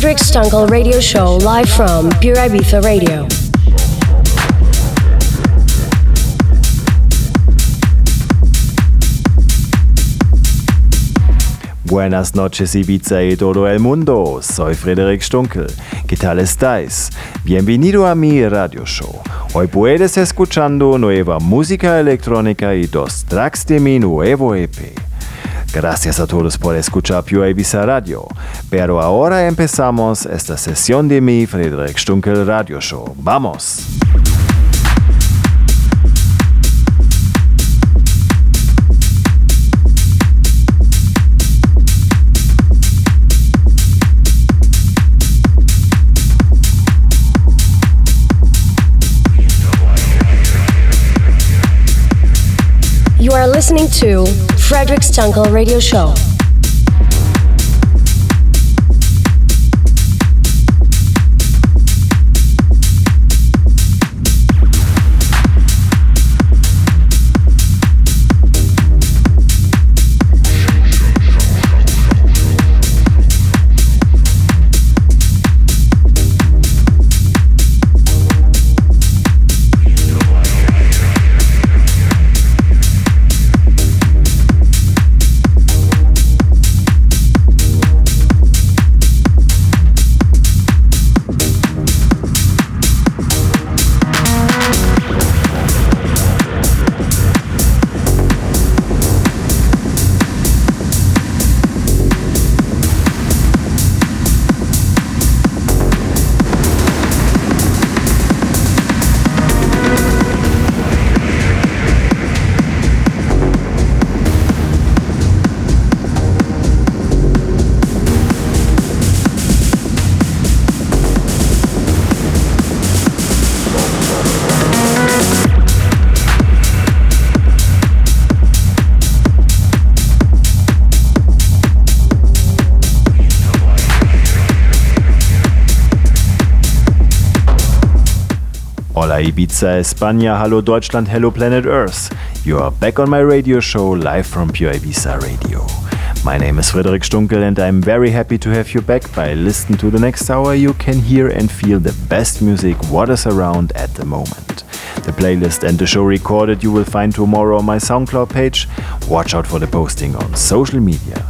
Frederick Stunkel Radio Show live from Pure Ibiza Radio. Buenas noches Ibiza y todo el mundo, soy Frederick Stunkel. ¿Qué tal estáis? Bienvenido a mi radio show. Hoy puedes escuchando nueva música electrónica y dos tracks de mi nuevo EP. Gracias a todos por escuchar Pure Ibiza Radio. Pero ahora empezamos esta sesión de mi Frederick Stunkel Radio Show. ¡Vamos! You are listening to Frederic Stunkel Radio Show. Ibiza, España, hello Deutschland, hello planet Earth. You are back on my radio show live from Pure Ibiza Radio. My name is Frederic Stunkel and I'm very happy to have you back. By listening to the next hour, you can hear and feel the best music what is around at the moment. The playlist and the show recorded you will find tomorrow on my SoundCloud page. Watch out for the posting on social media.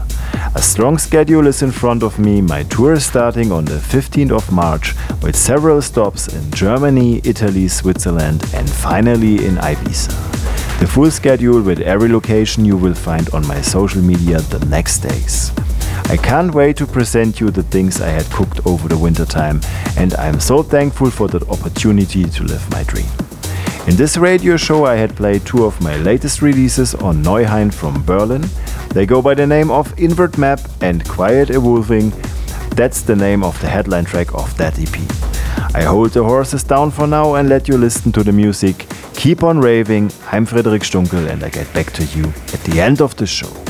A strong schedule is in front of me. My tour is starting on the 15th of March with several stops in Germany, Italy, Switzerland, and finally in Ibiza. The full schedule with every location you will find on my social media the next days. I can't wait to present you the things I had cooked over the winter time, and I'm so thankful for the opportunity to live my dream. In this radio show, I had played two of my latest releases on Neuhain from Berlin. They go by the name of Invert Map and Quiet Evolving. That's the name of the headline track of that EP. I hold the horses down for now and let you listen to the music. Keep on raving. I'm Frederic Stunkel and I get back to you at the end of the show.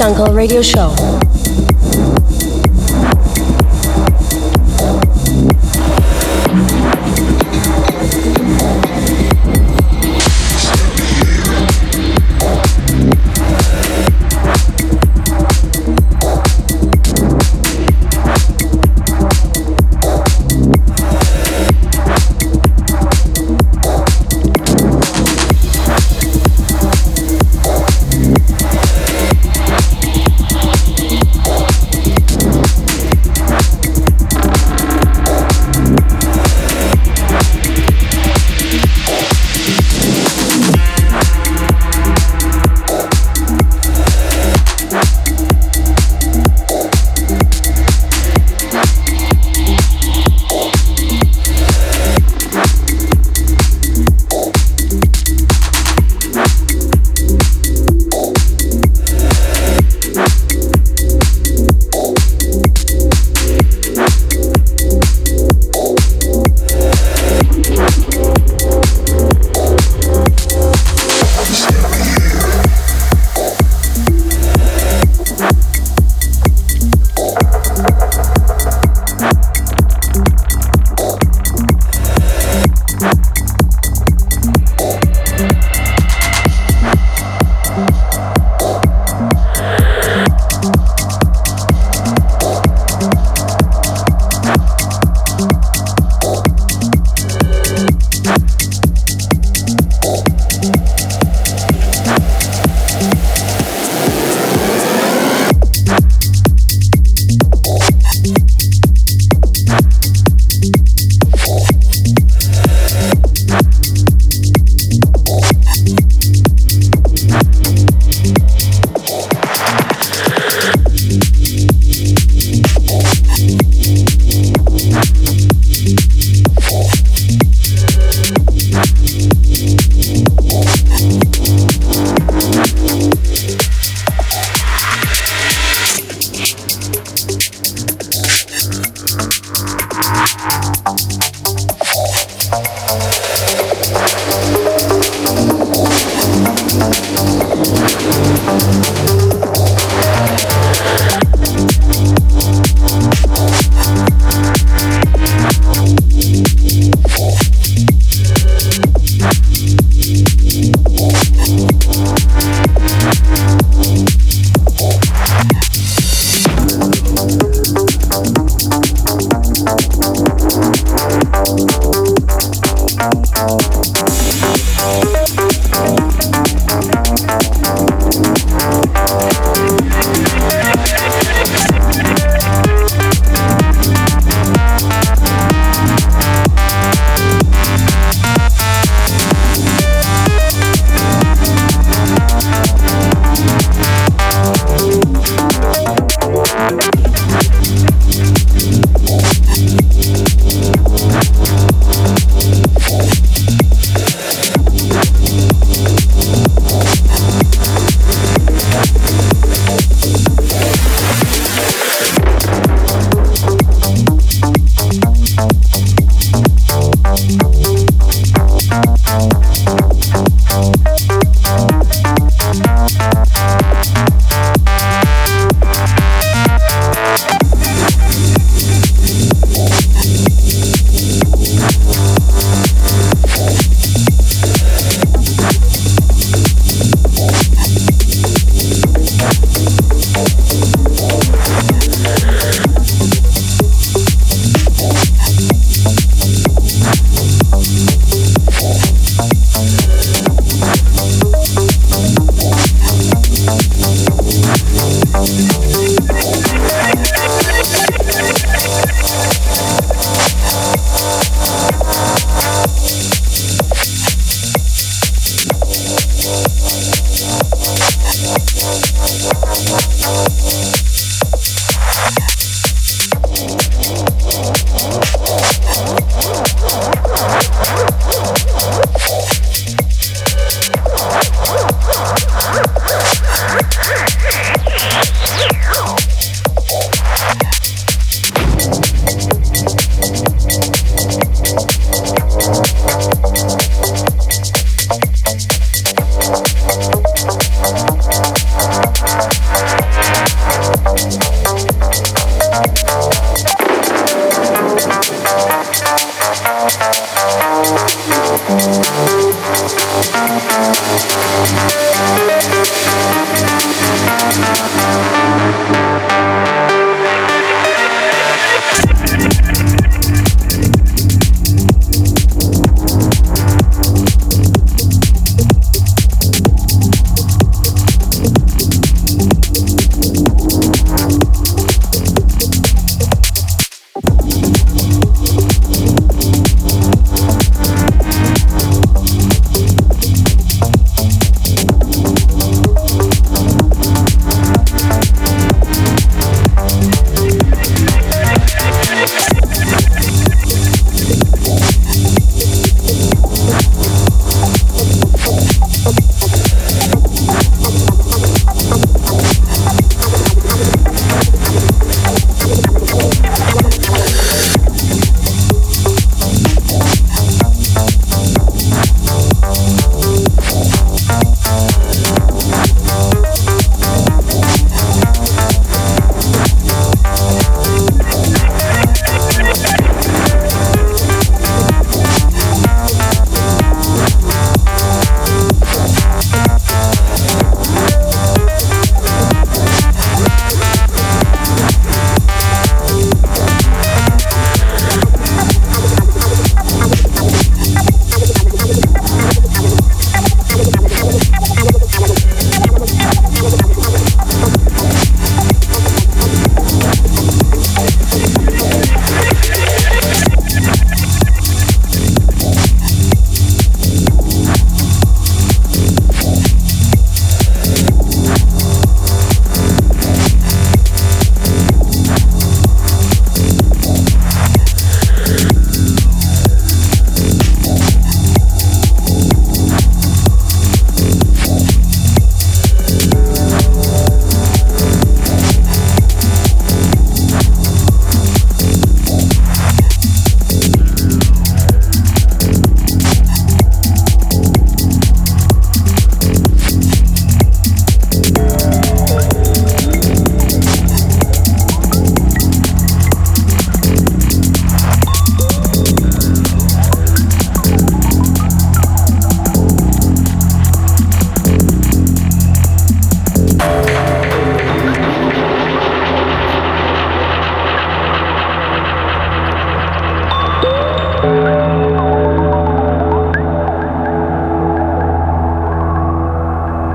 Stunkel Radio Show.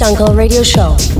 Stunkel Radio Show.